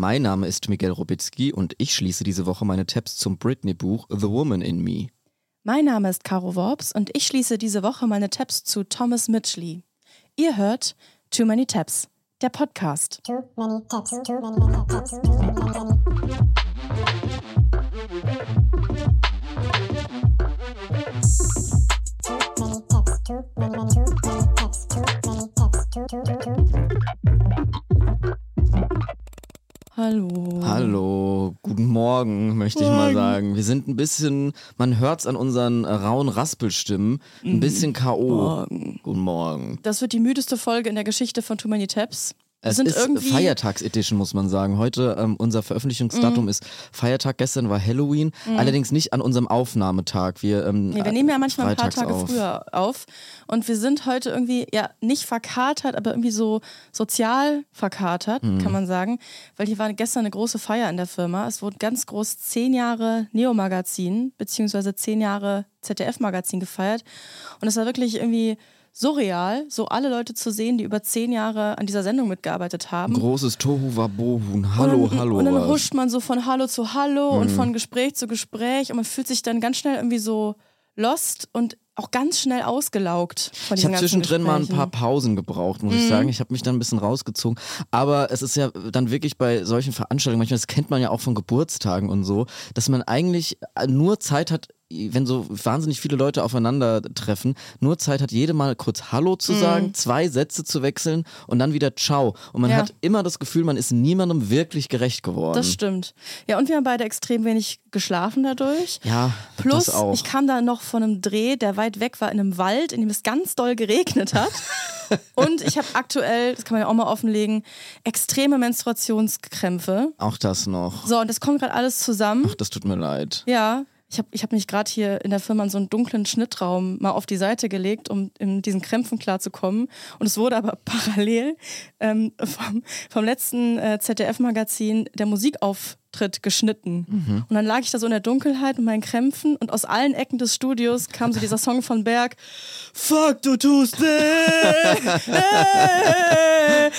Mein Name ist Miguel Robitzky und ich schließe diese Woche meine Tabs zum Britney-Buch The Woman in Me. Mein Name ist Caro Worps und ich schließe diese Woche meine Tabs zu Thomas Mitchley. Ihr hört Too Many Tabs, der Podcast. Too many tabs, too many tabs, too many tabs. Hallo. Hallo, guten Morgen, möchte Morgen. ich mal sagen. Wir sind ein bisschen, man hört es an unseren rauen Raspelstimmen, ein mhm. bisschen K.O. Morgen. Guten Morgen. Das wird die müdeste Folge in der Geschichte von Too Many Tabs. Es sind ist irgendwie Feiertagsedition, muss man sagen. Heute ähm, unser Veröffentlichungsdatum mm. ist Feiertag. Gestern war Halloween, mm. allerdings nicht an unserem Aufnahmetag. Wir, ähm, nee, wir nehmen ja manchmal ein paar Tage auf. früher auf. Und wir sind heute irgendwie, ja, nicht verkatert, aber irgendwie so sozial verkatert, mm. kann man sagen. Weil hier war gestern eine große Feier in der Firma. Es wurden ganz groß zehn Jahre Neo-Magazin, beziehungsweise zehn Jahre ZDF-Magazin gefeiert. Und es war wirklich irgendwie surreal, so alle Leute zu sehen, die über zehn Jahre an dieser Sendung mitgearbeitet haben. Großes Tohu Wabohu, Hallo, und, Hallo. Und dann huscht man so von Hallo zu Hallo mhm. und von Gespräch zu Gespräch und man fühlt sich dann ganz schnell irgendwie so lost und auch ganz schnell ausgelaugt. Von ich habe zwischendrin mal ein paar Pausen gebraucht, muss mhm. ich sagen. Ich habe mich dann ein bisschen rausgezogen. Aber es ist ja dann wirklich bei solchen Veranstaltungen, manchmal, das kennt man ja auch von Geburtstagen und so, dass man eigentlich nur Zeit hat, wenn so wahnsinnig viele Leute aufeinandertreffen, nur Zeit hat, jede Mal kurz Hallo zu mhm. sagen, zwei Sätze zu wechseln und dann wieder Ciao. Und man ja. hat immer das Gefühl, man ist niemandem wirklich gerecht geworden. Das stimmt. Ja, und wir haben beide extrem wenig geschlafen dadurch. Ja, Plus, das auch. ich kam da noch von einem Dreh, der weit weg war, in einem Wald, in dem es ganz doll geregnet hat. und ich habe aktuell, das kann man ja auch mal offenlegen, extreme Menstruationskrämpfe. Auch das noch. So, und das kommt gerade alles zusammen. Ach, das tut mir leid. Ja, ich habe ich hab mich gerade hier in der Firma in so einen dunklen Schnittraum mal auf die Seite gelegt, um in diesen Krämpfen klarzukommen. Und es wurde aber parallel ähm, vom, vom letzten äh, ZDF-Magazin der Musikauf Auftritt geschnitten. Mhm. Und dann lag ich da so in der Dunkelheit mit meinen Krämpfen und aus allen Ecken des Studios kam so dieser Song von Berg. Fuck, du tust weh.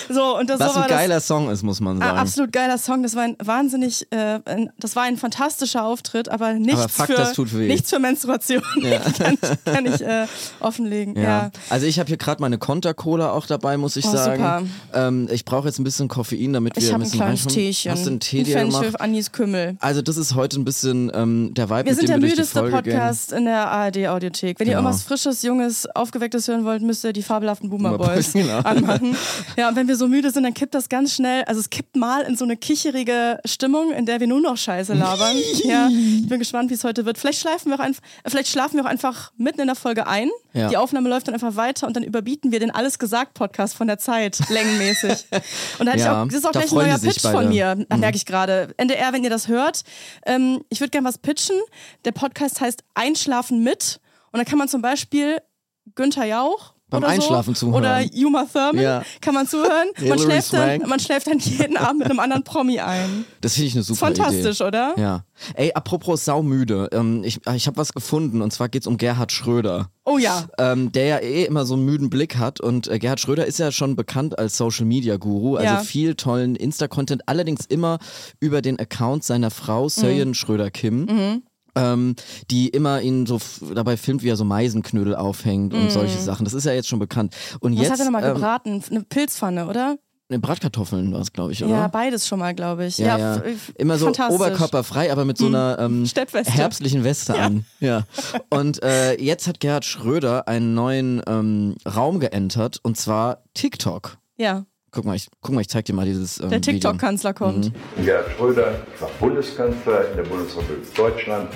so, und das Was so ein geiler das, Song ist, muss man sagen. absolut geiler Song. Das war ein wahnsinnig, äh, ein, das war ein fantastischer Auftritt, aber nichts, aber fuck, für, nichts für Menstruation. Ja. kann, kann, ich äh, offenlegen. Ja. ja. Also ich habe hier gerade meine Konter-Cola auch dabei, muss ich oh, sagen. Ähm, ich brauche jetzt ein bisschen Koffein, damit wir ich ein bisschen ein kleines Teechen. Hast du einen Tee dir gemacht? Anis Kümmel. Also das ist heute ein bisschen ähm, der Vibe, Wir sind der müdeste Podcast gehen. in der ARD-Audiothek. Wenn genau. ihr irgendwas Frisches, Junges, Aufgewecktes hören wollt, müsst ihr die fabelhaften Boomer Boys genau. anmachen. Ja, und wenn wir so müde sind, dann kippt das ganz schnell. Also es kippt mal in so eine kicherige Stimmung, in der wir nur noch Scheiße labern. ja, ich bin gespannt, wie es heute wird. Vielleicht, schlafen wir auch einfach, vielleicht schlafen wir auch einfach mitten in der Folge ein. Ja. Die Aufnahme läuft dann einfach weiter und dann überbieten wir den Alles gesagt Podcast von der Zeit, längenmäßig. Und da hatte ja, ich auch, das ist auch gleich ein neuer Pitch von mir, mhm. merke ich gerade. NDR, wenn ihr das hört, ähm, ich würde gerne was pitchen. Der Podcast heißt Einschlafen mit. Und da kann man zum Beispiel Günther Jauch beim oder Einschlafen so. zuhören. Oder Juma Thurman ja. kann man zuhören. Man schläft, dann, man schläft dann jeden Abend mit einem anderen Promi ein. Das finde ich eine super Fantastisch, Idee. oder? Ja. Ey, apropos saumüde. Ähm, ich ich habe was gefunden und zwar geht es um Gerhard Schröder. Oh ja. Ähm, der ja eh immer so einen müden Blick hat und äh, Gerhard Schröder ist ja schon bekannt als Social Media Guru, also ja. viel tollen Insta-Content, allerdings immer über den Account seiner Frau Söyen mhm. Schröder-Kim. Mhm ähm, die immer ihn so dabei filmt, wie er so Meisenknödel aufhängt und mm. solche Sachen. Das ist ja jetzt schon bekannt. Und Was jetzt, hat er nochmal ähm, gebraten? Eine Pilzpfanne, oder? Eine Bratkartoffeln war es, glaube ich, oder? Ja, beides schon mal, glaube ich. Ja, ja. ja. Immer so oberkörperfrei, aber mit so mhm. einer ähm, herbstlichen Weste ja. an. Ja. Und äh, jetzt hat Gerhard Schröder einen neuen ähm, Raum geentert und zwar TikTok. Ja. Guck mal, ich, guck mal, ich zeig dir mal dieses. Ähm, der TikTok-Kanzler kommt. Mhm. Gerhard Schröder war Bundeskanzler in der Bundesrepublik Deutschland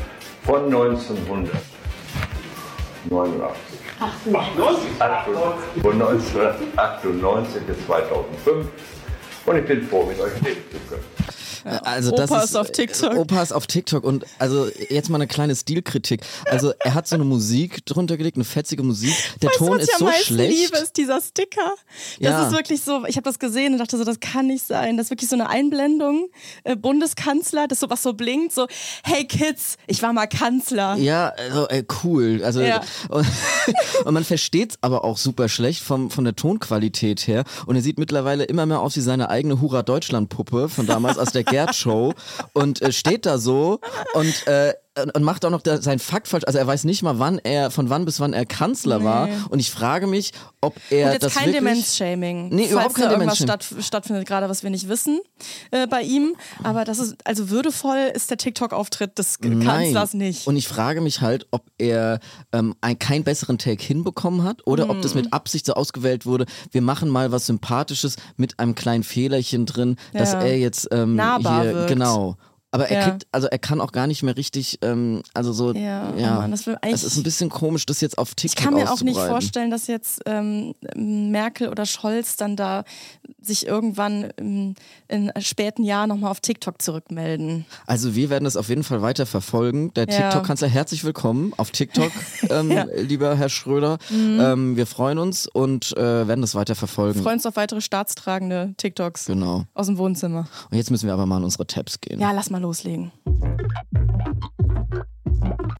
von 1989. 98. Von 1998 bis 2005. Und ich bin froh, mit euch leben zu können. Ja, also Opas das ist, auf TikTok. Opas auf TikTok. Und also jetzt mal eine kleine Stilkritik. Also er hat so eine Musik drunter gelegt, eine fetzige Musik. Der weißt Ton ist so schlecht. Ich liebe ist dieser Sticker. Das ja. ist wirklich so, ich habe das gesehen und dachte so, das kann nicht sein. Das ist wirklich so eine Einblendung. Äh, Bundeskanzler, das so was so blinkt, so, hey Kids, ich war mal Kanzler. Ja, also, äh, cool. Also ja. und, man versteht es aber auch super schlecht vom, von der Tonqualität her. Und er sieht mittlerweile immer mehr aus wie seine eigene Hurra Deutschland Puppe von damals aus der Gerd Show und äh, steht da so und äh, und macht auch noch sein Fakt falsch. Also er weiß nicht mal, wann er, von wann bis wann er Kanzler nee. war. Und ich frage mich, ob er und jetzt das kein Demenz-Shaming. Nee, überhaupt kein irgendwas statt, stattfindet, gerade was wir nicht wissen äh, bei ihm. Aber das ist, also würdevoll ist der TikTok-Auftritt des Nein. Kanzlers nicht. Und ich frage mich halt, ob er ähm, ein, keinen besseren Take hinbekommen hat oder mm. ob das mit mhm. Absicht so ausgewählt wurde. Wir machen mal was Sympathisches mit einem kleinen Fehlerchen drin, ja. dass er jetzt ähm, hier, wirkt. genau. Aber er ja. kriegt, also er kann auch gar nicht mehr richtig, ähm, also so, ja, ja oh Mann, das es ist ein bisschen komisch, das jetzt auf TikTok Ich kann mir auch nicht vorstellen, dass jetzt ähm, Merkel oder Scholz dann da sich irgendwann im, in späten Jahren nochmal auf TikTok zurückmelden. Also wir werden das auf jeden Fall weiter verfolgen. Der ja. TikTok-Kanzler, herzlich willkommen auf TikTok, ähm, lieber Herr Schröder. Mhm. Ähm, wir freuen uns und äh, werden das weiter verfolgen. Wir freuen uns auf weitere staatstragende TikToks genau. aus dem Wohnzimmer. Und jetzt müssen wir aber mal in unsere Tabs gehen. Ja, lass mal loslegen.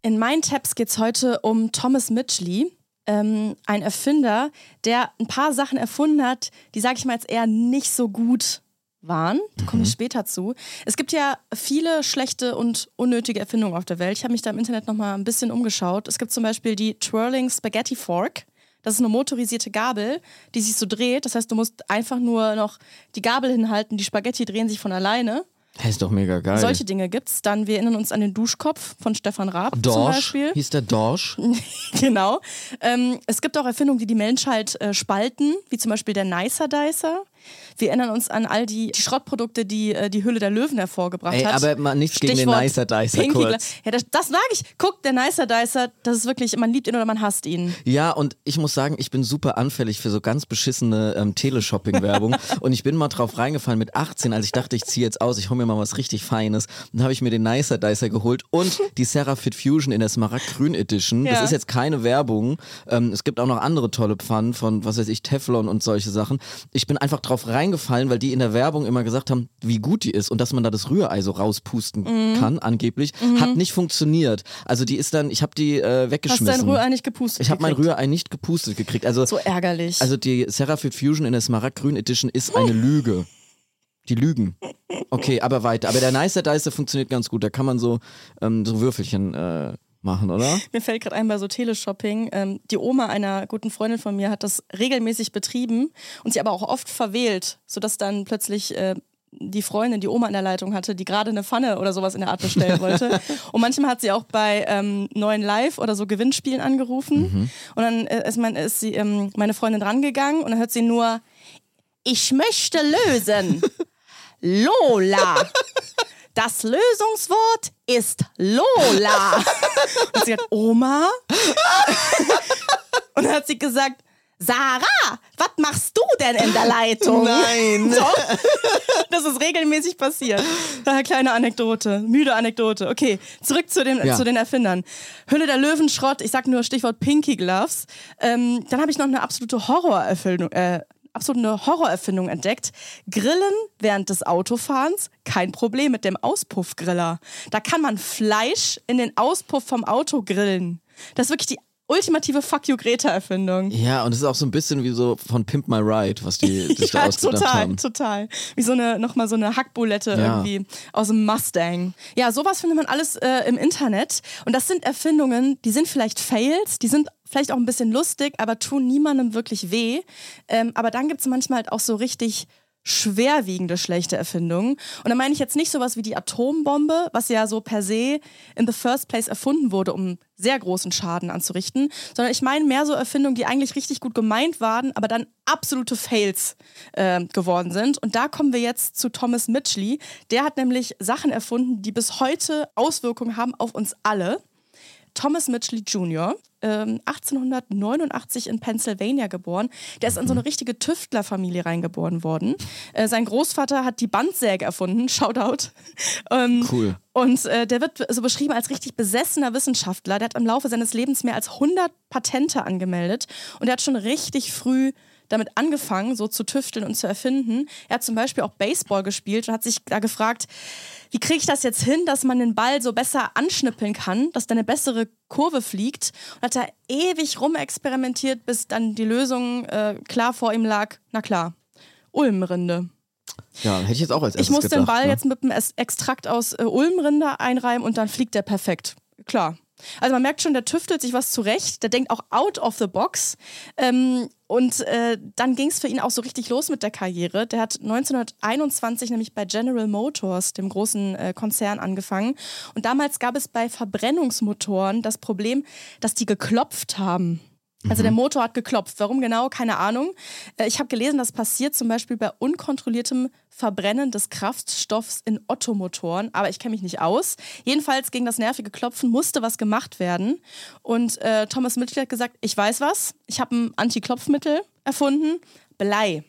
In meinen Tabs geht es heute um Thomas Mitchley, ähm, ein Erfinder, der ein paar Sachen erfunden hat, die, sage ich mal, jetzt eher nicht so gut waren. Da komme ich mhm. später zu. Es gibt ja viele schlechte und unnötige Erfindungen auf der Welt. Ich habe mich da im Internet noch mal ein bisschen umgeschaut. Es gibt zum Beispiel die Twirling Spaghetti Fork. Das ist eine motorisierte Gabel, die sich so dreht. Das heißt, du musst einfach nur noch die Gabel hinhalten, die Spaghetti drehen sich von alleine. Das ist doch mega geil. Solche Dinge gibt's. Dann, wir erinnern uns an den Duschkopf von Stefan Raab Dorsch, zum Beispiel. hieß der Dorsch. genau. Ähm, es gibt auch Erfindungen, die die Menschheit äh, spalten, wie zum Beispiel der Nicer Dicer. Wir erinnern uns an all die, die Schrottprodukte, die äh, die Hülle der Löwen hervorgebracht Ey, hat. Aber mal nichts Stichwort gegen den Nicer Dicer Pinky kurz. Ja, das, das sage ich. Guck, der Nicer Dicer, das ist wirklich, man liebt ihn oder man hasst ihn. Ja, und ich muss sagen, ich bin super anfällig für so ganz beschissene ähm, Teleshopping-Werbung. und ich bin mal drauf reingefallen mit 18, als ich dachte, ich ziehe jetzt aus, ich hole mir mal was richtig Feines. Dann habe ich mir den Nicer Dicer geholt und die Serafit Fusion in der Smaragd-Grün Edition. Ja. Das ist jetzt keine Werbung. Ähm, es gibt auch noch andere tolle Pfannen von, was weiß ich, Teflon und solche Sachen. Ich bin einfach drauf reingefallen, weil die in der Werbung immer gesagt haben, wie gut die ist und dass man da das Rührei so rauspusten mhm. kann, angeblich, mhm. hat nicht funktioniert. Also die ist dann, ich habe die äh, weggeschmissen. Hast dein Rührei nicht gepustet Ich habe mein Rührei nicht gepustet gekriegt. Also, so ärgerlich. Also die Seraphic Fusion in der Smaragd-Grün Edition ist eine Lüge. Die lügen. Okay, aber weiter. Aber der Nicer Dicer funktioniert ganz gut. Da kann man so, ähm, so Würfelchen äh, machen, oder? Mir fällt gerade ein bei so Teleshopping. Ähm, die Oma einer guten Freundin von mir hat das regelmäßig betrieben und sie aber auch oft verwählt, sodass dann plötzlich äh, die Freundin, die Oma in der Leitung hatte, die gerade eine Pfanne oder sowas in der Art bestellen wollte. und manchmal hat sie auch bei ähm, neuen Live oder so Gewinnspielen angerufen. Mhm. Und dann äh, ist, mein, ist sie, ähm, meine Freundin rangegangen und dann hört sie nur, ich möchte lösen. Lola. Das Lösungswort ist Lola. Und sie hat Oma. Und dann hat sie gesagt, Sarah, was machst du denn in der Leitung? Nein. So. Das ist regelmäßig passiert. Daher kleine Anekdote, müde Anekdote. Okay, zurück zu den, ja. zu den Erfindern. Hülle der Löwenschrott, ich sag nur Stichwort Pinky Gloves. Ähm, dann habe ich noch eine absolute Horrorerfindung, äh, absolute Horrorerfindung entdeckt. Grillen während des Autofahrens, kein Problem mit dem Auspuffgriller. Da kann man Fleisch in den Auspuff vom Auto grillen. Das ist wirklich die ultimative Fuck you Greta-Erfindung. Ja, und es ist auch so ein bisschen wie so von Pimp My Ride, was die sich ja, da ausgedacht total, haben. total. Wie so eine, nochmal so eine Hackbulette ja. irgendwie aus dem Mustang. Ja, sowas findet man alles äh, im Internet. Und das sind Erfindungen, die sind vielleicht Fails, die sind vielleicht auch ein bisschen lustig, aber tun niemandem wirklich weh. Ähm, aber dann gibt es manchmal halt auch so richtig schwerwiegende schlechte Erfindungen. Und da meine ich jetzt nicht sowas wie die Atombombe, was ja so per se in the first place erfunden wurde, um sehr großen Schaden anzurichten, sondern ich meine mehr so Erfindungen, die eigentlich richtig gut gemeint waren, aber dann absolute Fails äh, geworden sind. Und da kommen wir jetzt zu Thomas Mitchley. Der hat nämlich Sachen erfunden, die bis heute Auswirkungen haben auf uns alle. Thomas Mitchell Jr., ähm, 1889 in Pennsylvania geboren. Der ist in so eine richtige Tüftlerfamilie reingeboren worden. Äh, sein Großvater hat die Bandsäge erfunden, Shoutout. Ähm, cool. Und äh, der wird so beschrieben als richtig besessener Wissenschaftler. Der hat im Laufe seines Lebens mehr als 100 Patente angemeldet und er hat schon richtig früh damit angefangen, so zu tüfteln und zu erfinden. Er hat zum Beispiel auch Baseball gespielt und hat sich da gefragt, wie kriege ich das jetzt hin, dass man den Ball so besser anschnippeln kann, dass da eine bessere Kurve fliegt. Und hat da ewig rumexperimentiert, bis dann die Lösung äh, klar vor ihm lag. Na klar, Ulmrinde. Ja, hätte ich jetzt auch als erstes Ich muss gedacht, den Ball ne? jetzt mit einem Extrakt aus äh, Ulmrinder einreiben und dann fliegt der perfekt. Klar. Also man merkt schon, der tüftelt sich was zurecht, der denkt auch out of the box. Ähm, und äh, dann ging es für ihn auch so richtig los mit der Karriere. Der hat 1921 nämlich bei General Motors, dem großen äh, Konzern, angefangen. Und damals gab es bei Verbrennungsmotoren das Problem, dass die geklopft haben. Also der Motor hat geklopft. Warum genau? Keine Ahnung. Äh, Ich habe gelesen, das passiert zum Beispiel bei unkontrolliertem Verbrennen des Kraftstoffs in Ottomotoren, aber ich kenne mich nicht aus. Jedenfalls gegen das nervige Klopfen musste was gemacht werden. Und äh, Thomas Mitchell hat gesagt, ich weiß was, ich habe ein Anti-Klopfmittel erfunden, Blei.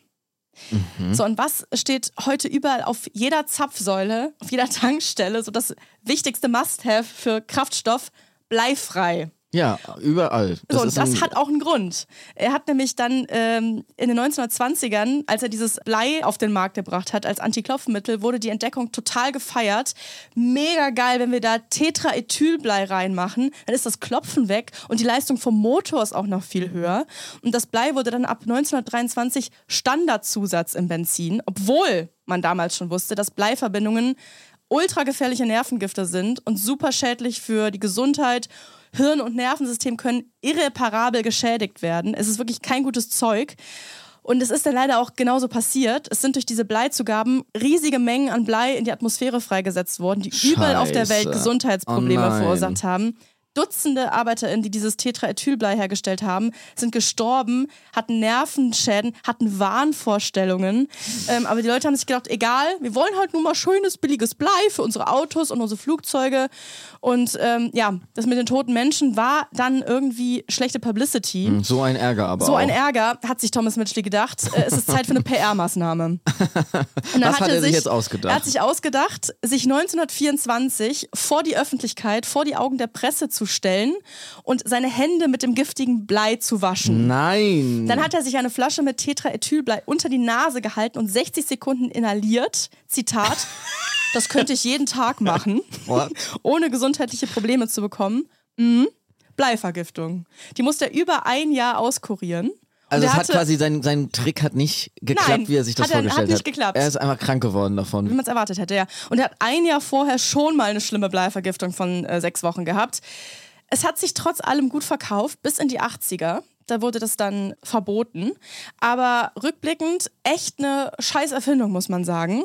So, und was steht heute überall auf jeder Zapfsäule, auf jeder Tankstelle, so das wichtigste Must-Have für Kraftstoff, bleifrei. Ja, überall. So, und das hat auch einen Grund. Er hat nämlich dann ähm, in den 1920ern, als er dieses Blei auf den Markt gebracht hat als Antiklopfmittel, wurde die Entdeckung total gefeiert. Mega geil, wenn wir da Tetraethylblei reinmachen, dann ist das Klopfen weg und die Leistung vom Motor ist auch noch viel höher. Und das Blei wurde dann ab 1923 Standardzusatz im Benzin, obwohl man damals schon wusste, dass Bleiverbindungen ultra gefährliche Nervengifte sind und super schädlich für die Gesundheit. Hirn- und Nervensystem können irreparabel geschädigt werden. Es ist wirklich kein gutes Zeug. Und es ist dann leider auch genauso passiert. Es sind durch diese Bleizugaben riesige Mengen an Blei in die Atmosphäre freigesetzt worden, die überall auf der Welt Scheiße. Gesundheitsprobleme Oh verursacht haben. Dutzende ArbeiterInnen, die dieses Tetraethylblei hergestellt haben, sind gestorben, hatten Nervenschäden, hatten Wahnvorstellungen. Ähm, aber die Leute haben sich gedacht, egal, wir wollen halt nur mal schönes, billiges Blei für unsere Autos und unsere Flugzeuge. Und ähm, ja, das mit den toten Menschen war dann irgendwie schlechte Publicity. So ein Ärger aber So auch. ein Ärger, hat sich Thomas Mitchell gedacht. Äh, es ist Zeit für eine PR-Maßnahme. Was hat er sich jetzt ausgedacht? Er hat sich ausgedacht, sich 1924 vor die Öffentlichkeit, vor die Augen der Presse zu stellen und seine Hände mit dem giftigen Blei zu waschen. Nein. Dann hat er sich eine Flasche mit Tetraethylblei unter die Nase gehalten und 60 Sekunden inhaliert. Zitat. Das könnte ich jeden Tag machen, ohne gesundheitliche Probleme zu bekommen. Mhm. Bleivergiftung. Die musste er über ein Jahr auskurieren. Also es hat hatte- quasi sein, sein Trick hat nicht geklappt, Nein, wie er sich das hat er- hat vorgestellt nicht geklappt. Er ist einfach krank geworden davon. wie man es erwartet hätte, ja. Und er hat ein Jahr vorher schon mal eine schlimme Bleivergiftung von äh, sechs Wochen gehabt. Es hat sich trotz allem gut verkauft, bis in die 80er. Da wurde das dann verboten. Aber rückblickend echt eine scheiß Erfindung, muss man sagen.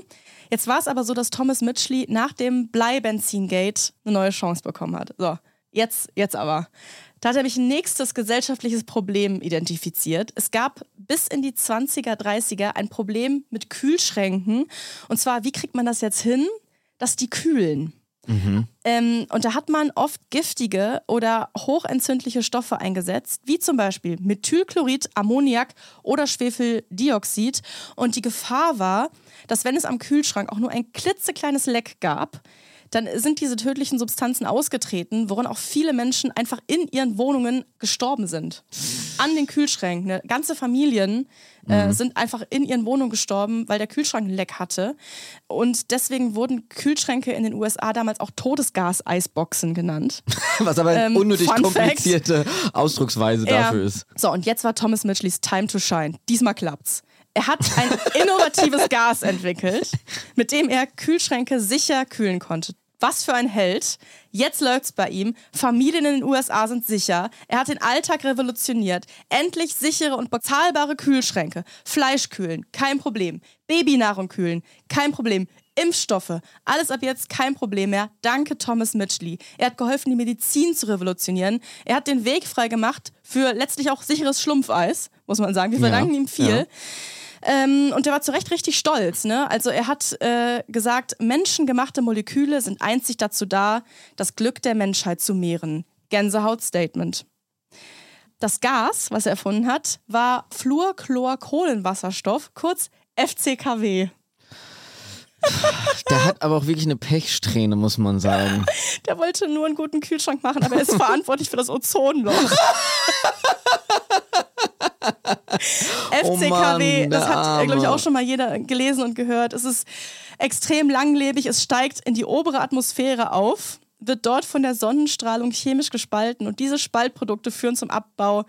Jetzt war es aber so, dass Thomas Mitchley nach dem Bleibenzingate eine neue Chance bekommen hat. So, jetzt, jetzt aber. Da hat er mich ein nächstes gesellschaftliches Problem identifiziert. Es gab bis in die 20er, 30er ein Problem mit Kühlschränken. Und zwar, wie kriegt man das jetzt hin, dass die kühlen? Ähm, und da hat man oft giftige oder hochentzündliche Stoffe eingesetzt, wie zum Beispiel Methylchlorid, Ammoniak oder Schwefeldioxid. Und die Gefahr war, dass wenn es am Kühlschrank auch nur ein klitzekleines Leck gab, dann sind diese tödlichen Substanzen ausgetreten, woran auch viele Menschen einfach in ihren Wohnungen gestorben sind. An den Kühlschränken. Ne? Ganze Familien äh, sind einfach in ihren Wohnungen gestorben, weil der Kühlschrank ein Leck hatte. Und deswegen wurden Kühlschränke in den USA damals auch Todesgas-Eisboxen genannt. Was aber eine Ähm, unnötig Fun komplizierte Ausdrucksweise dafür ist. So, und jetzt war Thomas Mitchelleys Time to Shine. Diesmal klappt's. Er hat ein innovatives Gas entwickelt, mit dem er Kühlschränke sicher kühlen konnte. Was für ein Held. Jetzt läuft's bei ihm. Familien in den USA sind sicher. Er hat den Alltag revolutioniert. Endlich sichere und bezahlbare Kühlschränke. Fleisch kühlen, kein Problem. Babynahrung kühlen, kein Problem. Impfstoffe, alles ab jetzt kein Problem mehr. Danke Thomas Mitchley. Er hat geholfen, die Medizin zu revolutionieren. Er hat den Weg frei gemacht für letztlich auch sicheres Schlumpfeis, muss man sagen. Wir verdanken ihm viel. ja. Ähm, und er war zu Recht richtig stolz. Ne? Also er hat äh, gesagt, menschengemachte Moleküle sind einzig dazu da, das Glück der Menschheit zu mehren. Gänsehaut-Statement. Das Gas, was er erfunden hat, war Fluorchlorkohlenwasserstoff, kurz FCKW. Der hat aber auch wirklich eine Pechsträhne, muss man sagen. Der wollte nur einen guten Kühlschrank machen, aber er ist verantwortlich für das Ozonloch. FCKW, Mann, das hat, glaube ich, auch schon mal jeder gelesen und gehört. Es ist extrem langlebig, es steigt in die obere Atmosphäre auf, wird dort von der Sonnenstrahlung chemisch gespalten. Und diese Spaltprodukte führen zum Abbau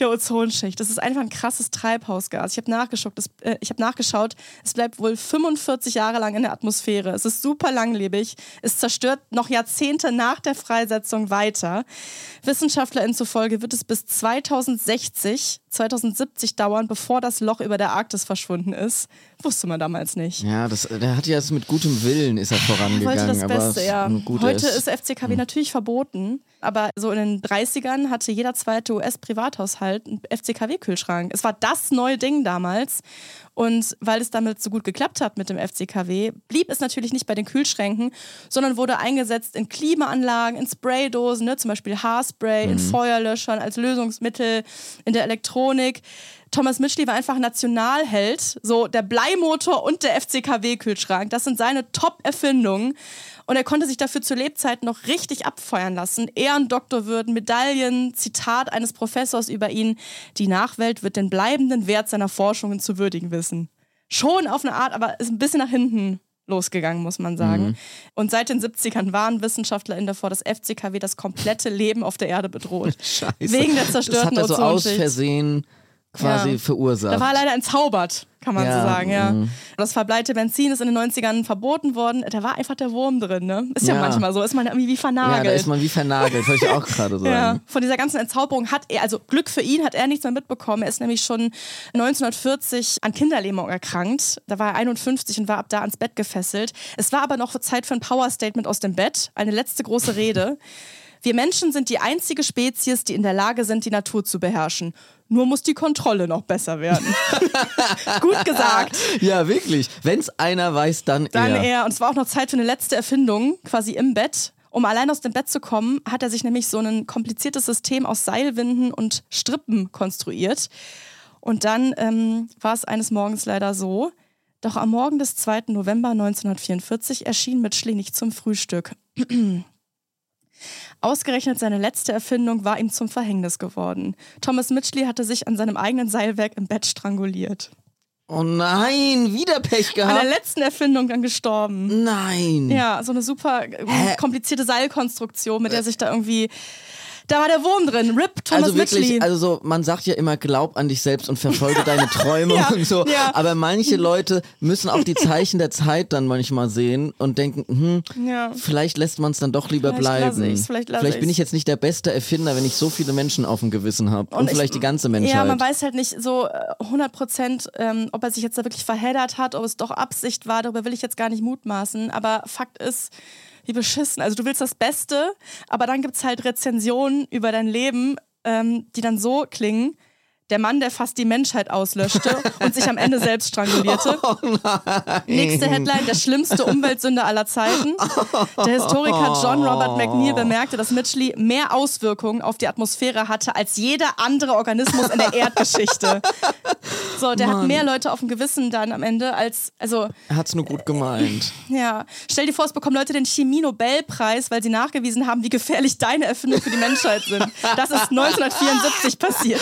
der Ozonschicht. Das ist einfach ein krasses Treibhausgas. Ich habe nachgeschaut, äh, hab nachgeschaut, es bleibt wohl 45 Jahre lang in der Atmosphäre. Es ist super langlebig. Es zerstört noch Jahrzehnte nach der Freisetzung weiter. WissenschaftlerInnen zufolge wird es bis 2060, 2070 dauern, bevor das Loch über der Arktis verschwunden ist. Wusste man damals nicht. Ja, das, der hat ja jetzt mit gutem Willen ist er vorangegangen. Wollte das Beste, ja. Heute ist FCKW hm. natürlich verboten, aber so in den 30ern hatte jeder zweite US-Privathaushalt einen FCKW-Kühlschrank. Es war das neue Ding damals. Und weil es damit so gut geklappt hat mit dem FCKW, blieb es natürlich nicht bei den Kühlschränken, sondern wurde eingesetzt in Klimaanlagen, in Spraydosen, ne, zum Beispiel Haarspray, mhm. in Feuerlöschern als Lösungsmittel, in der Elektronik. Thomas Mitchell war einfach Nationalheld. So der Bleimotor und der FCKW-Kühlschrank. Das sind seine Top-Erfindungen. Und er konnte sich dafür zu Lebzeiten noch richtig abfeuern lassen. Ehrendoktorwürden, Medaillen, Zitat eines Professors über ihn. Die Nachwelt wird den bleibenden Wert seiner Forschungen zu würdigen wissen. Schon auf eine Art, aber ist ein bisschen nach hinten losgegangen, muss man sagen. Mhm. Und seit den 70ern waren WissenschaftlerInnen davor, dass FCKW das komplette Leben auf der Erde bedroht. Scheiße. Wegen der zerstörten das hat er so aus Versehen quasi ja. verursacht. Da war er leider entzaubert, kann man ja. so sagen, ja. Mhm. Das verbleite Benzin ist in den 90ern verboten worden. Da war einfach der Wurm drin, ne? Ist ja, ja manchmal so, ist man irgendwie wie vernagelt. Ja, da ist man wie vernagelt, wollte ich auch gerade sagen. Ja. Von dieser ganzen Entzauberung hat er, also Glück für ihn, hat er nichts mehr mitbekommen. Er ist nämlich schon 1940 an Kinderlähmung erkrankt. Da war er 51 und war ab da ans Bett gefesselt. Es war aber noch Zeit für ein Power-Statement aus dem Bett, eine letzte große Rede. Wir Menschen sind die einzige Spezies, die in der Lage sind, die Natur zu beherrschen. Nur muss die Kontrolle noch besser werden. Gut gesagt. Ja, wirklich. Wenn es einer weiß, dann, dann er. Dann er. Und es war auch noch Zeit für eine letzte Erfindung, quasi im Bett. Um allein aus dem Bett zu kommen, hat er sich nämlich so ein kompliziertes System aus Seilwinden und Strippen konstruiert. Und dann ähm, war es eines Morgens leider so, doch am Morgen des 2. November 1944 erschien Mitchell nicht zum Frühstück. Ausgerechnet seine letzte Erfindung war ihm zum Verhängnis geworden. Thomas Mitchley hatte sich an seinem eigenen Seilwerk im Bett stranguliert. Oh nein, wieder Pech gehabt. An der letzten Erfindung dann gestorben. Nein. Ja, so eine super Hä? komplizierte Seilkonstruktion, mit der sich da irgendwie da war der Wurm drin. Rip Thomas Also wirklich, Mitchell. also so, man sagt ja immer, glaub an dich selbst und verfolge deine Träume ja, und so. Ja. Aber manche Leute müssen auch die Zeichen der Zeit dann manchmal sehen und denken, hm, ja. vielleicht lässt man es dann doch lieber vielleicht bleiben. Ich's, vielleicht vielleicht bin ich jetzt nicht der beste Erfinder, wenn ich so viele Menschen auf dem Gewissen habe. Und, und, vielleicht ich, die ganze Menschheit. Ja, man weiß halt nicht so 100 äh, Prozent, ähm, ob er sich jetzt da wirklich verheddert hat, ob es doch Absicht war. Darüber will ich jetzt gar nicht mutmaßen. Aber Fakt ist, wie beschissen. Also du willst das Beste, aber dann gibt es halt Rezensionen über dein Leben, ähm, die dann so klingen, der Mann, der fast die Menschheit auslöschte und sich am Ende selbst strangulierte. Oh Nächste Headline, der schlimmste Umweltsünder aller Zeiten. Der Historiker John Robert McNeil bemerkte, dass Mitchley mehr Auswirkungen auf die Atmosphäre hatte als jeder andere Organismus in der Erdgeschichte. So, der Mann. hat mehr Leute auf dem Gewissen dann am Ende als, also. Er hat es nur gut gemeint. Ja. Stell dir vor, es bekommen Leute den Chemie-Nobelpreis, weil sie nachgewiesen haben, wie gefährlich deine Erfindungen für die Menschheit sind. Das ist 1974 passiert.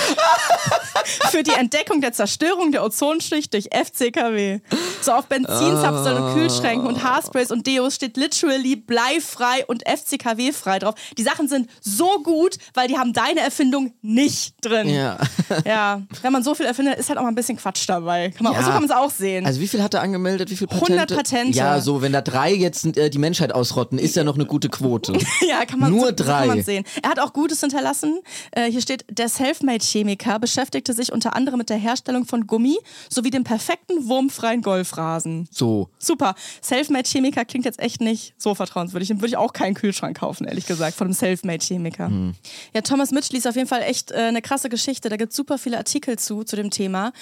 für die Entdeckung der Zerstörung der Ozonschicht durch FCKW. So auf Benzinzapfsäulen und Kühlschränken und Haarsprays und Deos steht literally bleifrei und FCKW-frei drauf. Die Sachen sind so gut, weil die haben deine Erfindung nicht drin. Ja. ja. Wenn man so viel erfindet, ist halt auch mal ein bisschen Quatsch dabei. Kann man, ja. So kann man es auch sehen. Also wie viel hat er angemeldet? Wie viel Patente? 100 Patente. Ja, so wenn da drei jetzt äh, die Menschheit ausrotten, ist ja noch eine gute Quote. ja, kann man Nur so, drei. So kann sehen. Er hat auch Gutes hinterlassen. Äh, hier steht, der Selfmade-Chemiker beschäftigte sich unter anderem mit der Herstellung von Gummi sowie dem perfekten wurmfreien Golfrasen. So. Super. Selfmade-Chemiker klingt jetzt echt nicht so vertrauenswürdig. Dann würde ich auch keinen Kühlschrank kaufen, ehrlich gesagt, von einem Selfmade-Chemiker. Hm. Ja, Thomas Mitchell ist auf jeden Fall echt äh, eine krasse Geschichte. Da gibt es super viele Artikel zu, zu dem Thema.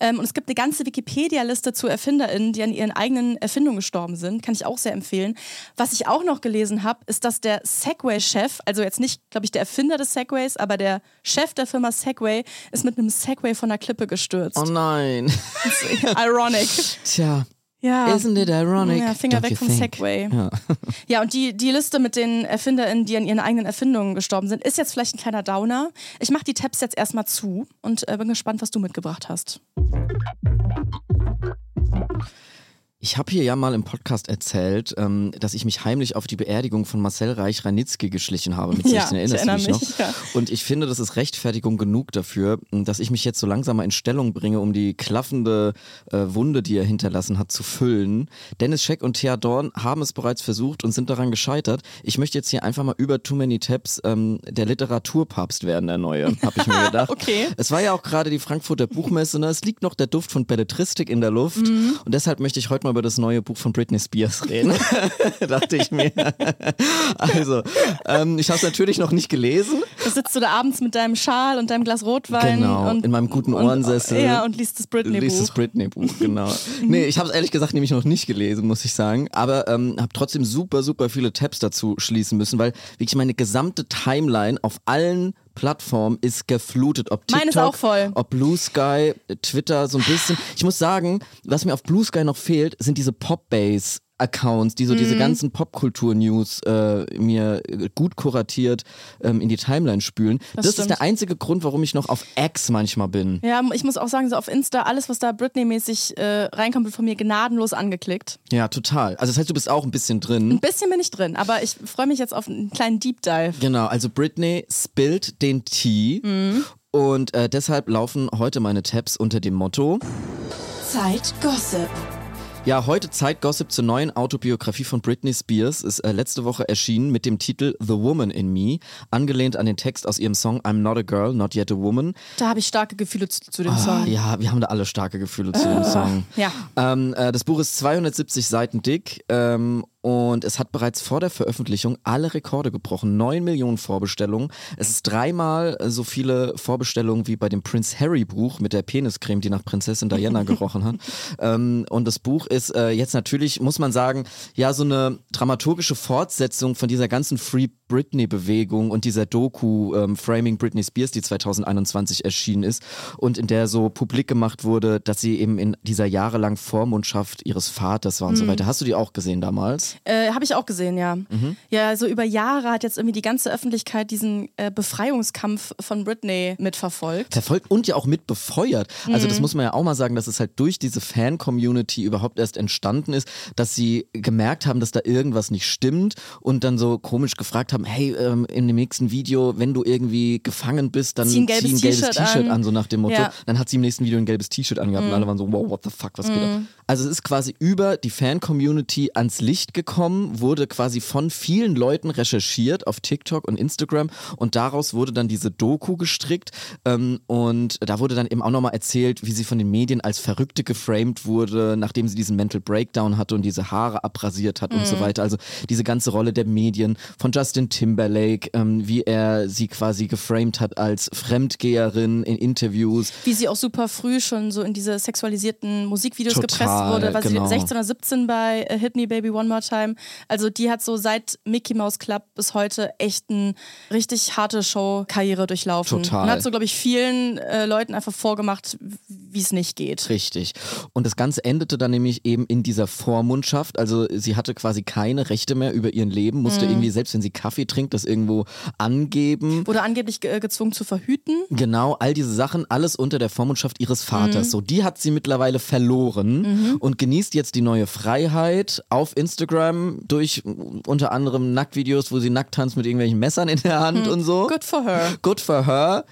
Ähm, und es gibt eine ganze Wikipedia-Liste zu ErfinderInnen, die an ihren eigenen Erfindungen gestorben sind. Kann ich auch sehr empfehlen. Was ich auch noch gelesen habe, ist, dass der Segway-Chef, also jetzt nicht, glaube ich, der Erfinder des Segways, aber der Chef der Firma Segway ist mit einem Segway von der Klippe gestürzt. Oh nein. Ironic. Tja. Ja. Isn't it ironic? Ja, Finger weg vom think? Segway. Ja. ja, und die, die Liste mit den ErfinderInnen, die an ihren eigenen Erfindungen gestorben sind, ist jetzt vielleicht ein kleiner Downer. Ich mache die Tabs jetzt erstmal zu und äh, bin gespannt, was du mitgebracht hast. Ich habe hier ja mal im Podcast erzählt, ähm, dass ich mich heimlich auf die Beerdigung von Marcel Reich-Ranitzky geschlichen habe mit 16, ja, erinnerst du dich noch? Ja. Und ich finde, das ist Rechtfertigung genug dafür, dass ich mich jetzt so langsam mal in Stellung bringe, um die klaffende äh, Wunde, die er hinterlassen hat, zu füllen. Dennis Scheck und Thea Dorn haben es bereits versucht und sind daran gescheitert. Ich möchte jetzt hier einfach mal über Too Many Tabs ähm, der Literaturpapst werden, der Neue, habe ich mir gedacht. okay. Es war ja auch gerade die Frankfurter Buchmesse, ne? es liegt noch der Duft von Belletristik in der Luft mhm. und deshalb möchte ich heute mal über das neue Buch von Britney Spears reden, dachte ich mir. also, ähm, ich habe es natürlich noch nicht gelesen. Da sitzt du da abends mit deinem Schal und deinem Glas Rotwein. Genau, und, in meinem guten Ohrensessel. ja, und liest das Britney-Buch. Liest das Britney-Buch, genau. nee, ich habe es ehrlich gesagt nämlich noch nicht gelesen, muss ich sagen. Aber ähm, habe trotzdem super, super viele Tabs dazu schließen müssen, weil wirklich meine gesamte Timeline auf allen Plattform ist geflutet. Ob TikTok, Meine ist auch voll. ob Blue Sky, Twitter, so ein bisschen. Ich muss sagen, was mir auf Blue Sky noch fehlt, sind diese Pop-Base. Accounts, die so mhm. diese ganzen Popkultur-News äh, mir gut kuratiert ähm, in die Timeline spülen. Das, das ist der einzige Grund, warum ich noch auf X manchmal bin. Ja, ich muss auch sagen, so auf Insta, alles, was da Britney-mäßig äh, reinkommt, wird von mir gnadenlos angeklickt. Ja, total. Also das heißt, du bist auch ein bisschen drin. Ein bisschen bin ich drin, aber ich freue mich jetzt auf einen kleinen Deep Dive. Genau, also Britney spillt den Tee mhm. und äh, deshalb laufen heute meine Tabs unter dem Motto Zeit Gossip. Ja, heute Zeitgossip zur neuen Autobiografie von Britney Spears ist äh, letzte Woche erschienen mit dem Titel The Woman in Me, angelehnt an den Text aus ihrem Song I'm Not a Girl, Not Yet a Woman. Da habe ich starke Gefühle zu, zu dem ah, Song. Ja, wir haben da alle starke Gefühle zu dem Song. Ja. Ähm, äh, das Buch ist 270 Seiten dick ähm, und es hat bereits vor der Veröffentlichung alle Rekorde gebrochen. Neun Millionen Vorbestellungen. Es ist dreimal so viele Vorbestellungen wie bei dem Prince Harry Buch mit der Peniscreme, die nach Prinzessin Diana gerochen hat. Ähm, und das Buch ist äh, jetzt natürlich, muss man sagen, ja, so eine dramaturgische Fortsetzung von dieser ganzen Free Britney-Bewegung und dieser Doku ähm, Framing Britney Spears, die 2021 erschienen ist und in der so publik gemacht wurde, dass sie eben in dieser jahrelangen Vormundschaft ihres Vaters war und mhm. so weiter. Hast du die auch gesehen damals? Äh, Habe ich auch gesehen, ja. Mhm. Ja, so über Jahre hat jetzt irgendwie die ganze Öffentlichkeit diesen äh, Befreiungskampf von Britney mitverfolgt. Verfolgt und ja auch mit befeuert. Also mhm. das muss man ja auch mal sagen, dass es halt durch diese Fan-Community überhaupt erst entstanden ist, dass sie gemerkt haben, dass da irgendwas nicht stimmt und dann so komisch gefragt haben, haben, hey, ähm, in dem nächsten Video, wenn du irgendwie gefangen bist, dann zieh ein gelbes T-Shirt an. an. so nach dem Motto. Ja. Dann hat sie im nächsten Video ein gelbes T-Shirt angehabt mhm. und alle waren so, wow, what the fuck, was mhm. geht ab? Also es ist quasi über die Fan-Community ans Licht gekommen, wurde quasi von vielen Leuten recherchiert auf TikTok und Instagram und daraus wurde dann diese Doku gestrickt ähm, und da wurde dann eben auch nochmal erzählt, wie sie von den Medien als Verrückte geframed wurde, nachdem sie diesen Mental Breakdown hatte und diese Haare abrasiert hat mhm. und so mhm. weiter. Also diese ganze Rolle der Medien von Justin Timberlake, ähm, wie er sie quasi geframed hat als Fremdgeherin in Interviews. Wie sie auch super früh schon so in diese sexualisierten Musikvideos Total, gepresst wurde, weil genau. sie 16 oder 17 bei uh, Hit Me Baby One More Time. Also die hat so seit Mickey Mouse Club bis heute echt eine richtig harte Show-Karriere durchlaufen. Total. Und hat so, glaube ich, vielen äh, Leuten einfach vorgemacht, wie es nicht geht. Richtig. Und das Ganze endete dann nämlich eben in dieser Vormundschaft. Also sie hatte quasi keine Rechte mehr über ihren Leben, musste mhm. irgendwie, selbst wenn sie Kaffee trinkt, das irgendwo angeben. Wurde angeblich ge gezwungen zu verhüten. Genau, all diese Sachen, alles unter der Vormundschaft ihres Vaters. Mhm. So, die hat sie mittlerweile verloren mhm. und genießt jetzt die neue Freiheit auf Instagram durch unter anderem Nacktvideos, wo sie nackt tanzt mit irgendwelchen Messern in der Hand mhm. und so. Good for her. Good for her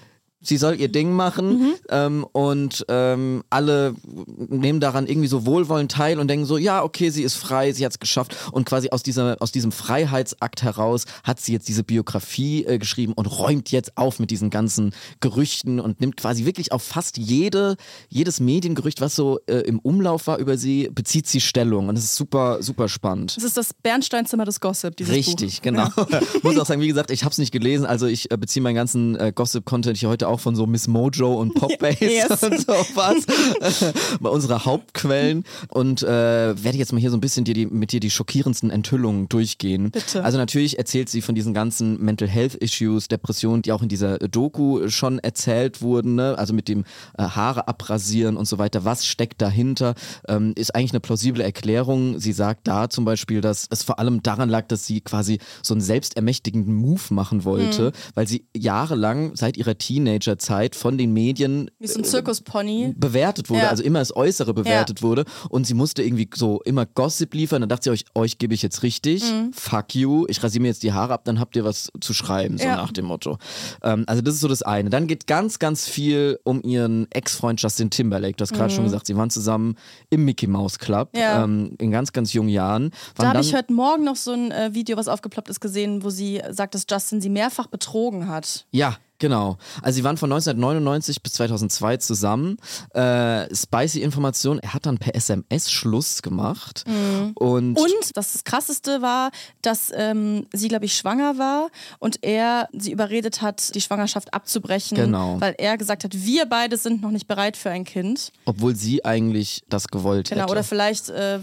sie soll ihr Ding machen mhm. ähm, und ähm, alle nehmen daran irgendwie so wohlwollend teil und denken so, ja, okay, sie ist frei, sie hat es geschafft und quasi aus, dieser, aus diesem Freiheitsakt heraus hat sie jetzt diese Biografie äh, geschrieben und räumt jetzt auf mit diesen ganzen Gerüchten und nimmt quasi wirklich auf fast jede, jedes Mediengerücht, was so äh, im Umlauf war über sie, bezieht sie Stellung und das ist super, super spannend. Das ist das Bernsteinzimmer des Gossip, dieses Richtig, Buch. genau. Ja. Muss auch sagen, wie gesagt, ich habe es nicht gelesen, also ich äh, beziehe meinen ganzen äh, Gossip-Content hier heute auch von so Miss Mojo und Popbase yes. und sowas. Bei unserer Hauptquellen. Und äh, werde jetzt mal hier so ein bisschen dir die, mit dir die schockierendsten Enthüllungen durchgehen. Bitte. Also natürlich erzählt sie von diesen ganzen Mental Health Issues, Depressionen, die auch in dieser Doku schon erzählt wurden. Ne? Also mit dem äh, Haare abrasieren und so weiter. Was steckt dahinter? Ähm, ist eigentlich eine plausible Erklärung. Sie sagt da zum Beispiel, dass es vor allem daran lag, dass sie quasi so einen selbstermächtigenden Move machen wollte, mhm. weil sie jahrelang seit ihrer Teenage Teenagerzeit von den Medien Wie so ein Zirkuspony. bewertet wurde, Ja. also immer das Äußere bewertet wurde und sie musste irgendwie so immer Gossip liefern, dann dachte sie euch, euch gebe ich jetzt richtig, Mhm. fuck you, ich rasiere mir jetzt die Haare ab, dann habt ihr was zu schreiben, so Ja. nach dem Motto. Ähm, also das ist so das eine. Dann geht ganz, ganz viel um ihren Ex-Freund Justin Timberlake, du hast gerade schon gesagt, sie waren zusammen im Mickey Mouse Club Mhm. Ja. ähm, in ganz, ganz jungen Jahren. Da habe ich heute Morgen noch so ein äh, Video, was aufgeploppt ist, gesehen, wo sie sagt, dass Justin sie mehrfach betrogen hat. Ja, genau. Also sie waren von 1999 bis 2002 zusammen. Äh, spicy Information, er hat dann per SMS Schluss gemacht. Und, Mhm. Und das, das Krasseste war, dass ähm, sie, glaube ich, schwanger war und er sie überredet hat, die Schwangerschaft abzubrechen, Genau. weil er gesagt hat, wir beide sind noch nicht bereit für ein Kind. obwohl sie eigentlich das gewollt Genau, hätte. oder vielleicht äh,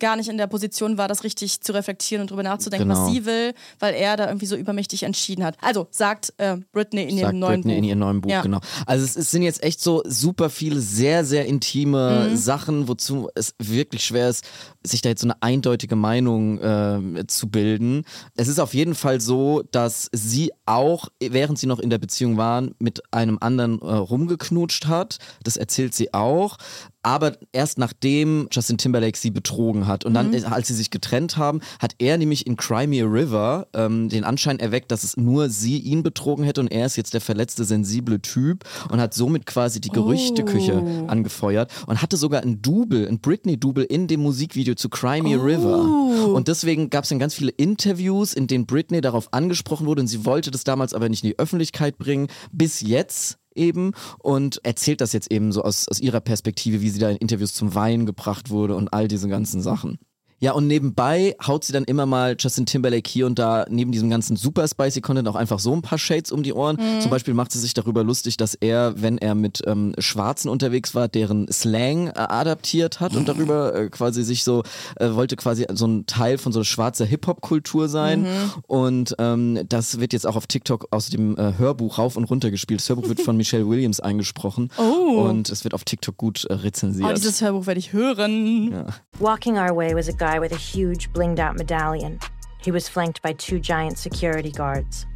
gar nicht in der Position war, das richtig zu reflektieren und drüber nachzudenken, Genau. was sie will, weil er da irgendwie so übermächtig entschieden hat. Also sagt äh, Britney in ihrem Sagt neuen Britney Buch. in ihrem neuen Buch, Ja. genau. Also es, es sind jetzt echt so super viele sehr, sehr intime Mhm. Sachen, wozu es wirklich schwer ist, sich da jetzt so eine eindeutige Meinung äh, zu bilden. Es ist auf jeden Fall so, dass sie auch, während sie noch in der Beziehung waren, mit einem anderen äh, rumgeknutscht hat. Das erzählt sie auch. Aber erst nachdem Justin Timberlake sie betrogen hat. Und dann, Mhm. äh, als sie sich getrennt haben, hat er nämlich in Cry Me a River ähm, den Anschein erweckt, dass es nur sie ihn betrogen hätte und er ist jetzt der verletzte, sensible Typ und hat somit quasi die Gerüchteküche Oh. angefeuert und hatte sogar ein Double, ein Britney-Double in dem Musikvideo zu Cry Me a Oh. River. Und deswegen gab es dann ganz viele Interviews, in denen Britney darauf angesprochen wurde und sie wollte das damals aber nicht in die Öffentlichkeit bringen. Bis jetzt eben und erzählt das jetzt eben so aus, aus ihrer Perspektive, wie sie da in Interviews zum Weinen gebracht wurde und all diese ganzen Sachen. Ja, und nebenbei haut sie dann immer mal Justin Timberlake hier und da neben diesem ganzen super spicy Content auch einfach so ein paar Shades um die Ohren. Zum Beispiel macht sie sich darüber lustig, dass er, wenn er mit ähm, Schwarzen unterwegs war, deren Slang äh, adaptiert hat und darüber äh, quasi sich so, äh, wollte quasi so ein Teil von so schwarzer Hip-Hop-Kultur sein. Und ähm, das wird jetzt auch auf TikTok aus dem äh, Hörbuch rauf und runter gespielt. Das Hörbuch wird von Michelle Williams eingesprochen. Oh. Und es wird auf TikTok gut äh, rezensiert. Oh, dieses Hörbuch werde ich hören. ja. Walking our way was a guy with a huge blinged out medallion. He was flanked by two giant security guards.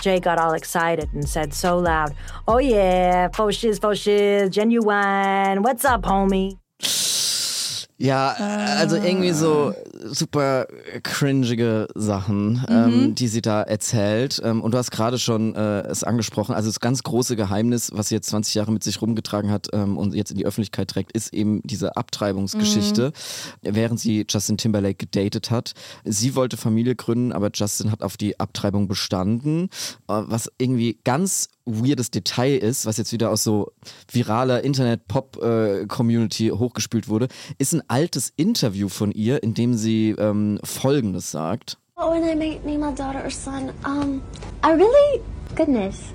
Jay got all excited and said so loud, Oh yeah, faux shiz, faux shiz, genuine. What's up, homie? Ja, also irgendwie so super cringige Sachen, ähm, die sie da erzählt. Ähm, und du hast gerade schon äh, es angesprochen. Also das ganz große Geheimnis, was sie jetzt 20 Jahre mit sich rumgetragen hat ähm, und jetzt in die Öffentlichkeit trägt, ist eben diese Abtreibungsgeschichte, während sie Justin Timberlake gedatet hat. Sie wollte Familie gründen, aber Justin hat auf die Abtreibung bestanden, äh, was irgendwie ganz weirdes Detail ist, was jetzt wieder aus so viraler Internet-Pop-Community hochgespült wurde, ist ein altes Interview von ihr, in dem sie ähm, Folgendes sagt. Oh, when I name my daughter or son, um, I really, goodness,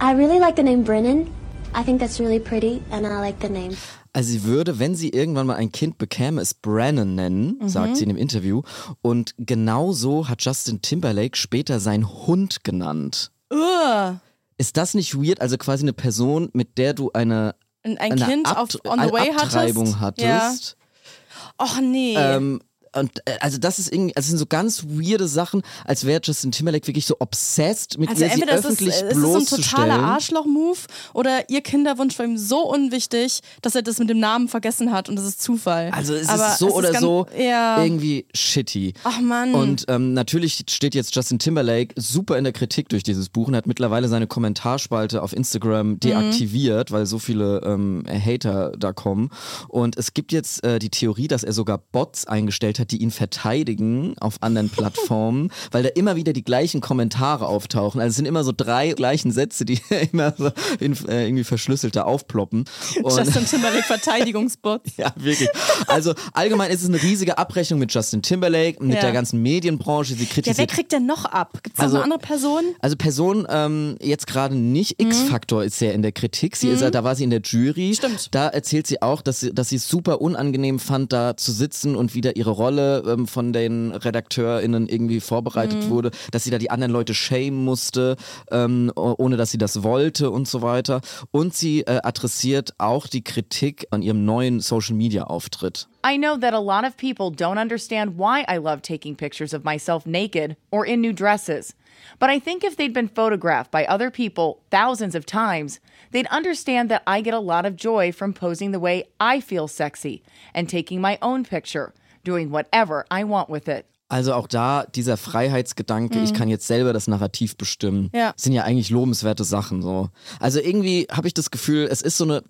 I really like the name Brennan. I think that's really pretty, and I like the name. Also sie würde, wenn sie irgendwann mal ein Kind bekäme, es Brannon nennen, sagt sie in dem Interview. Und genauso hat Justin Timberlake später seinen Hund genannt. Ugh. Ist das nicht weird? Also quasi eine Person, mit der du eine, Ein, ein eine Kind Abt- auf on the way Abtreibung hattest. Ja. hattest. Och nee. Ähm, und äh, also das ist irgendwie, also es sind so ganz weirde Sachen, als wäre Justin Timberlake wirklich so obsessed mit Also ihr, sie entweder ist es, öffentlich ist es so ein bloßzustellen. totaler Arschloch-Move oder ihr Kinderwunsch war ihm so unwichtig, dass er das mit dem Namen vergessen hat und das ist Zufall. Also es Aber ist so es oder ganz- so Ja. irgendwie shitty. Ach Mann. Und ähm, natürlich steht jetzt Justin Timberlake super in der Kritik durch dieses Buch und hat mittlerweile seine Kommentarspalte auf Instagram Mhm. deaktiviert, weil so viele ähm, Hater da kommen. Und es gibt jetzt äh, die Theorie, dass er sogar Bots eingestellt hat, die ihn verteidigen auf anderen Plattformen, weil da immer wieder die gleichen Kommentare auftauchen. Also es sind immer so drei gleichen Sätze, die immer so in, äh, irgendwie verschlüsselt da aufploppen. Und Justin Timberlake Verteidigungsbot. ja, wirklich. Also allgemein ist es eine riesige Abrechnung mit Justin Timberlake, mit Ja. der ganzen Medienbranche. Sie Ja, wer kritisiert. kriegt denn noch ab? Gibt es Also- noch eine andere Person? also Person ähm, jetzt gerade nicht Mhm. X-Faktor ist sehr in der Kritik. Sie ist, da war sie in der Jury. Stimmt. Da erzählt sie auch, dass sie, dass sie es super unangenehm fand, da zu sitzen und wieder ihre Rolle Rolle ähm, von den RedakteurInnen irgendwie vorbereitet mhm. wurde, dass sie da die anderen Leute shamen musste, ähm, ohne dass sie das wollte und so weiter. Und sie äh, adressiert auch die Kritik an ihrem neuen Social Media Auftritt. I know that a lot of people don't understand why I love taking pictures of myself naked or in new dresses. But I think if they'd been photographed by other people thousands of times, they'd understand that I get a lot of joy from posing the way I feel sexy and taking my own picture, doing whatever I want with it. Also auch da dieser Freiheitsgedanke, mhm. ich kann jetzt selber das Narrativ bestimmen, ja. sind ja eigentlich lobenswerte Sachen so. Also irgendwie habe ich das Gefühl, es ist so eine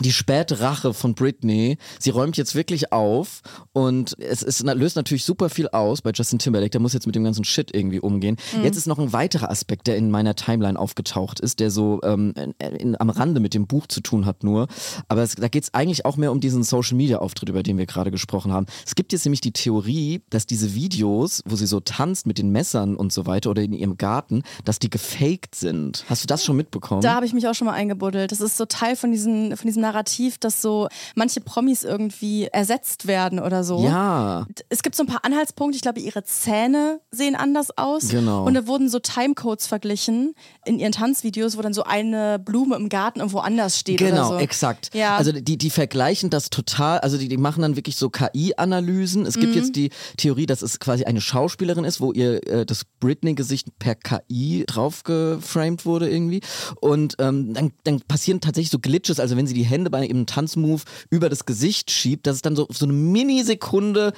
die Spätrache von Britney. Sie räumt jetzt wirklich auf und es, es löst natürlich super viel aus bei Justin Timberlake. Der muss jetzt mit dem ganzen Shit irgendwie umgehen. Mhm. Jetzt ist noch ein weiterer Aspekt, der in meiner Timeline aufgetaucht ist, der so ähm, in, in, am Rande mit dem Buch zu tun hat nur. Aber es, da geht es eigentlich auch mehr um diesen Social-Media-Auftritt, über den wir gerade gesprochen haben. Es gibt jetzt nämlich die Theorie, dass diese Videos, wo sie so tanzt mit den Messern und so weiter oder in ihrem Garten, dass die gefaked sind. Hast du das schon mitbekommen? Da habe ich mich auch schon mal eingebuddelt. Das ist so Teil von diesen, von diesen Narrativ, dass so manche Promis irgendwie ersetzt werden oder so. Ja. Es gibt so ein paar Anhaltspunkte. Ich glaube, ihre Zähne sehen anders aus. Genau. Und da wurden so Timecodes verglichen in ihren Tanzvideos, wo dann so eine Blume im Garten irgendwo anders steht. Genau, so. exakt. Ja. Also die, die vergleichen das total, also die, die machen dann wirklich so KI-Analysen. Es gibt mhm. jetzt die Theorie, dass es quasi eine Schauspielerin ist, wo ihr äh, das Britney-Gesicht per KI draufgeframed wurde irgendwie. Und ähm, dann, dann passieren tatsächlich so Glitches, also wenn sie die Hände Hände bei einem Tanzmove über das Gesicht schiebt, dass es dann so, so eine Minisekunde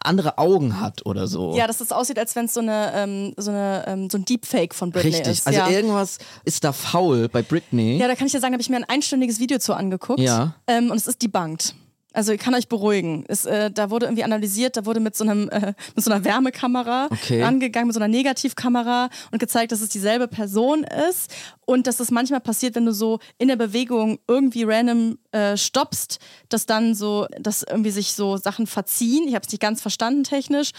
andere Augen hat oder so. Ja, dass es aussieht, als wenn es so, eine, ähm, so, eine, ähm, so ein Deepfake von Britney Richtig. ist. Also ja. irgendwas ist da faul bei Britney. Ja, da kann ich ja sagen, da habe ich mir ein einstündiges Video zu angeguckt. Ja. Ähm, und es ist debunked. Also ich kann euch beruhigen. Es, äh, da wurde irgendwie analysiert, da wurde mit so, einem, äh, mit so einer Wärmekamera okay. angegangen, mit so einer Negativkamera und gezeigt, dass es dieselbe Person ist und dass es manchmal passiert, wenn du so in der Bewegung irgendwie random äh, stoppst, dass dann so, dass irgendwie sich so Sachen verziehen. Ich habe es nicht ganz verstanden technisch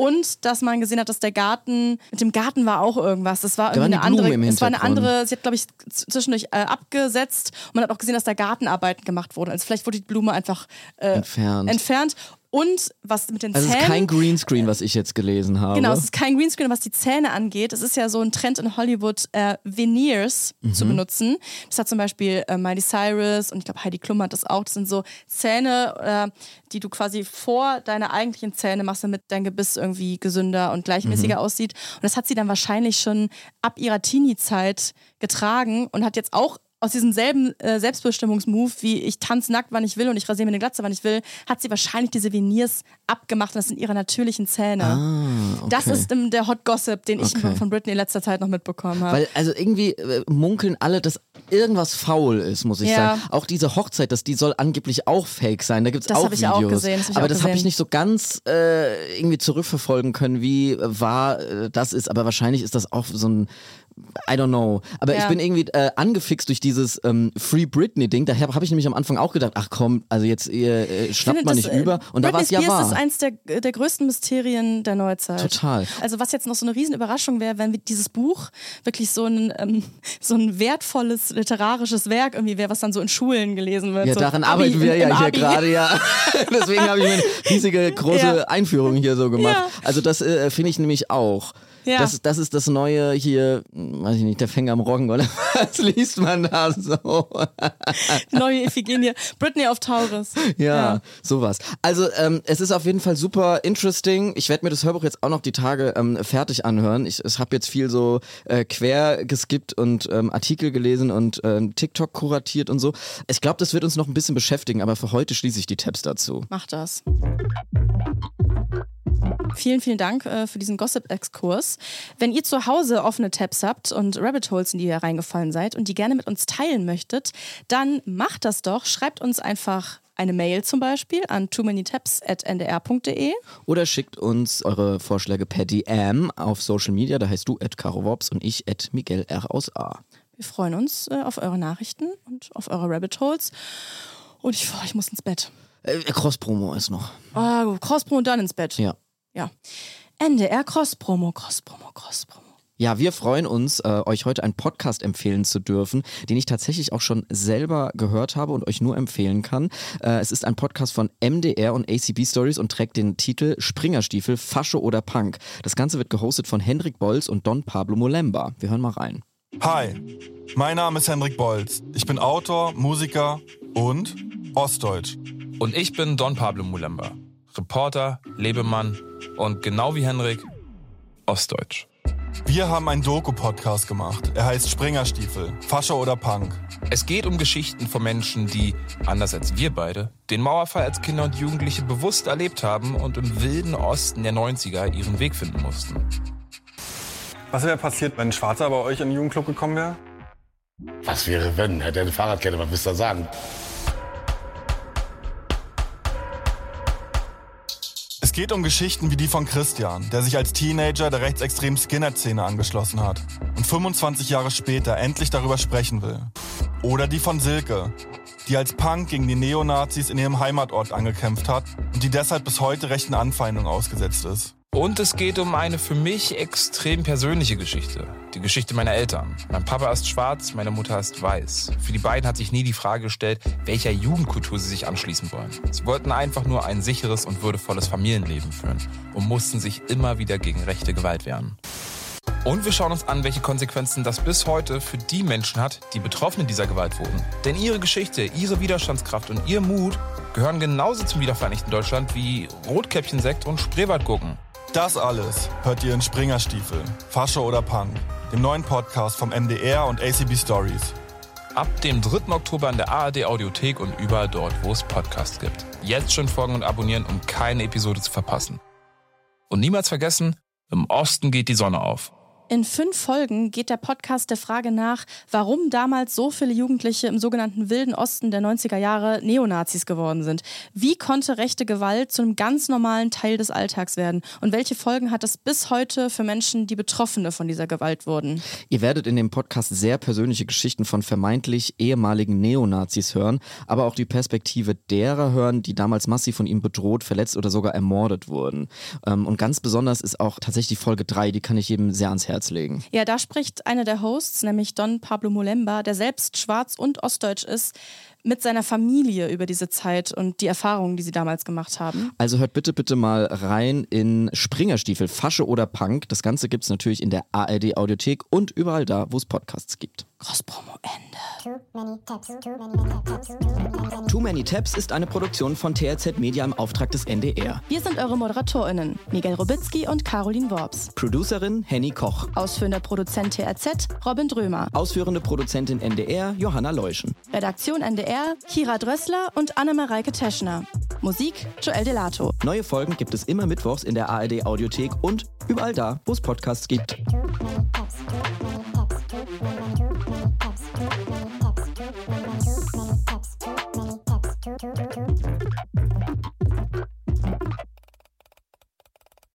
und dass man gesehen hat, dass der Garten, mit dem Garten war auch irgendwas. Das war irgendwie eine andere, es war eine andere, sie hat glaube ich zwischendurch äh, abgesetzt und man hat auch gesehen, dass da Gartenarbeiten gemacht wurden. Also vielleicht wurde die Blume einfach äh, entfernt. entfernt und was mit den also Zähnen. Es ist kein Greenscreen, was ich jetzt gelesen habe. Genau, es ist kein Greenscreen, was die Zähne angeht. Es ist ja so ein Trend in Hollywood, äh, Veneers mhm. zu benutzen. Das hat zum Beispiel äh, Miley Cyrus und ich glaube Heidi Klum hat das auch. Das sind so Zähne, äh, die du quasi vor deine eigentlichen Zähne machst, damit dein Gebiss irgendwie gesünder und gleichmäßiger mhm. aussieht. Und das hat sie dann wahrscheinlich schon ab ihrer Teenie-Zeit getragen und hat jetzt auch aus diesem selben äh, Selbstbestimmungsmove, wie ich tanze nackt, wann ich will und ich rasiere mir eine Glatze, wann ich will, hat sie wahrscheinlich diese Veneers abgemacht und das sind ihre natürlichen Zähne. Ah, okay. Das ist ähm, der Hot Gossip, den ich okay. von Britney in letzter Zeit noch mitbekommen habe. Weil, also irgendwie äh, munkeln alle, dass irgendwas faul ist, muss ich ja. sagen. Auch diese Hochzeit, dass die soll angeblich auch fake sein. Da gibt es auch Videos. Auch gesehen, das aber das habe ich nicht so ganz äh, irgendwie zurückverfolgen können, wie wahr äh, das ist. Aber wahrscheinlich ist das auch so ein I don't know. Aber ja. ich bin irgendwie äh, angefixt durch dieses ähm, Free Britney-Ding. Da habe hab ich nämlich am Anfang auch gedacht, ach komm, also jetzt ihr, äh, schnappt man nicht äh, über. Und da war es ja wahr. Das ist eins der, der größten Mysterien der Neuzeit. Total. Also was jetzt noch so eine Riesenüberraschung wäre, wenn dieses Buch wirklich so ein, ähm, so ein wertvolles literarisches Werk irgendwie wäre, was dann so in Schulen gelesen wird. Ja, so daran Abi, arbeiten wir ja hier gerade, ja. Deswegen habe ich eine riesige, große ja. Einführung hier so gemacht. Ja. Also das äh, finde ich nämlich auch. Ja. Das, das ist das neue hier, weiß ich nicht, der Fänger am Roggen oder was liest man da so? neue Iphigenie. Britney of Taurus. Ja, ja. sowas. Also ähm, es ist auf jeden Fall super interesting. Ich werde mir das Hörbuch jetzt auch noch die Tage ähm, fertig anhören. Ich, ich habe jetzt viel so äh, quer geskippt und ähm, Artikel gelesen und ähm, TikTok kuratiert und so. Ich glaube, das wird uns noch ein bisschen beschäftigen, aber für heute schließe ich die Tabs dazu. Mach das. Vielen, vielen Dank äh, für diesen Gossip-Exkurs. Wenn ihr zu Hause offene Tabs habt und Rabbit Holes, in die ihr reingefallen seid und die gerne mit uns teilen möchtet, dann macht das doch. Schreibt uns einfach eine Mail zum Beispiel an too many ndr.de. Oder schickt uns eure Vorschläge per DM auf Social Media. Da heißt du at Wops und ich at Miguel R aus A. Wir freuen uns äh, auf eure Nachrichten und auf eure Rabbit Holes. Und ich, oh, ich muss ins Bett. Äh, Cross-Promo ist noch. Oh, Cross-Promo und dann ins Bett. Ja. Ja. NDR Cross-Promo, Cross-Promo, Cross-Promo. Ja, wir freuen uns, äh, euch heute einen Podcast empfehlen zu dürfen, den ich tatsächlich auch schon selber gehört habe und euch nur empfehlen kann. Äh, es ist ein Podcast von MDR und ACB Stories und trägt den Titel Springerstiefel, Fasche oder Punk. Das Ganze wird gehostet von Hendrik Bolz und Don Pablo Molemba. Wir hören mal rein. Hi, mein Name ist Hendrik Bolz. Ich bin Autor, Musiker und Ostdeutsch. Und ich bin Don Pablo Molemba, Reporter, Lebemann und genau wie Hendrik, Ostdeutsch. Wir haben einen Doku-Podcast gemacht. Er heißt Springerstiefel, Fasche oder Punk. Es geht um Geschichten von Menschen, die, anders als wir beide, den Mauerfall als Kinder und Jugendliche bewusst erlebt haben und im wilden Osten der 90er ihren Weg finden mussten. Was wäre passiert, wenn ein Schwarzer bei euch in den Jugendclub gekommen wäre? Was wäre, wenn? Hätte er eine Fahrradkette, was willst du da sagen? Es geht um Geschichten wie die von Christian, der sich als Teenager der rechtsextremen Skinhead-Szene angeschlossen hat und 25 Jahre später endlich darüber sprechen will. Oder die von Silke, die als Punk gegen die Neonazis in ihrem Heimatort angekämpft hat und die deshalb bis heute rechten Anfeindungen ausgesetzt ist. Und es geht um eine für mich extrem persönliche Geschichte. Die Geschichte meiner Eltern. Mein Papa ist schwarz, meine Mutter ist weiß. Für die beiden hat sich nie die Frage gestellt, welcher Jugendkultur sie sich anschließen wollen. Sie wollten einfach nur ein sicheres und würdevolles Familienleben führen und mussten sich immer wieder gegen rechte Gewalt wehren. Und wir schauen uns an, welche Konsequenzen das bis heute für die Menschen hat, die betroffen in dieser Gewalt wurden. Denn ihre Geschichte, ihre Widerstandskraft und ihr Mut gehören genauso zum wiedervereinigten Deutschland wie Rotkäppchensekt und Spreewaldgurken. Das alles hört ihr in Springerstiefel, Fasche oder Punk, dem neuen Podcast vom MDR und ACB Stories. Ab dem 3. Oktober in der ARD Audiothek und überall dort, wo es Podcasts gibt. Jetzt schon folgen und abonnieren, um keine Episode zu verpassen. Und niemals vergessen, im Osten geht die Sonne auf. In fünf Folgen geht der Podcast der Frage nach, warum damals so viele Jugendliche im sogenannten Wilden Osten der 90er Jahre Neonazis geworden sind. Wie konnte rechte Gewalt zu einem ganz normalen Teil des Alltags werden? Und welche Folgen hat es bis heute für Menschen, die Betroffene von dieser Gewalt wurden? Ihr werdet in dem Podcast sehr persönliche Geschichten von vermeintlich ehemaligen Neonazis hören, aber auch die Perspektive derer hören, die damals massiv von ihm bedroht, verletzt oder sogar ermordet wurden. Ähm, und ganz besonders ist auch tatsächlich Folge 3, die kann ich jedem sehr ans Herz Herz legen. Ja, da spricht einer der Hosts, nämlich Don Pablo Molemba, der selbst schwarz und ostdeutsch ist, mit seiner Familie über diese Zeit und die Erfahrungen, die sie damals gemacht haben. Also hört bitte, bitte mal rein in Springerstiefel, Fasche oder Punk. Das Ganze gibt es natürlich in der ARD Audiothek und überall da, wo es Podcasts gibt. Crosspromo Ende. Too Many Tabs ist eine Produktion von TRZ Media im Auftrag des NDR. Wir sind eure ModeratorInnen, Miguel Robitzky und Caroline Worps. Producerin Henny Koch. Ausführender Produzent TRZ Robin Drömer. Ausführende Produzentin NDR Johanna Leuschen. Redaktion NDR BR, Kira Drössler und Anne-Mareike Teschner. Musik Joel Delato. Neue Folgen gibt es immer mittwochs in der ARD Audiothek und überall da, wo es Podcasts gibt. Thank you.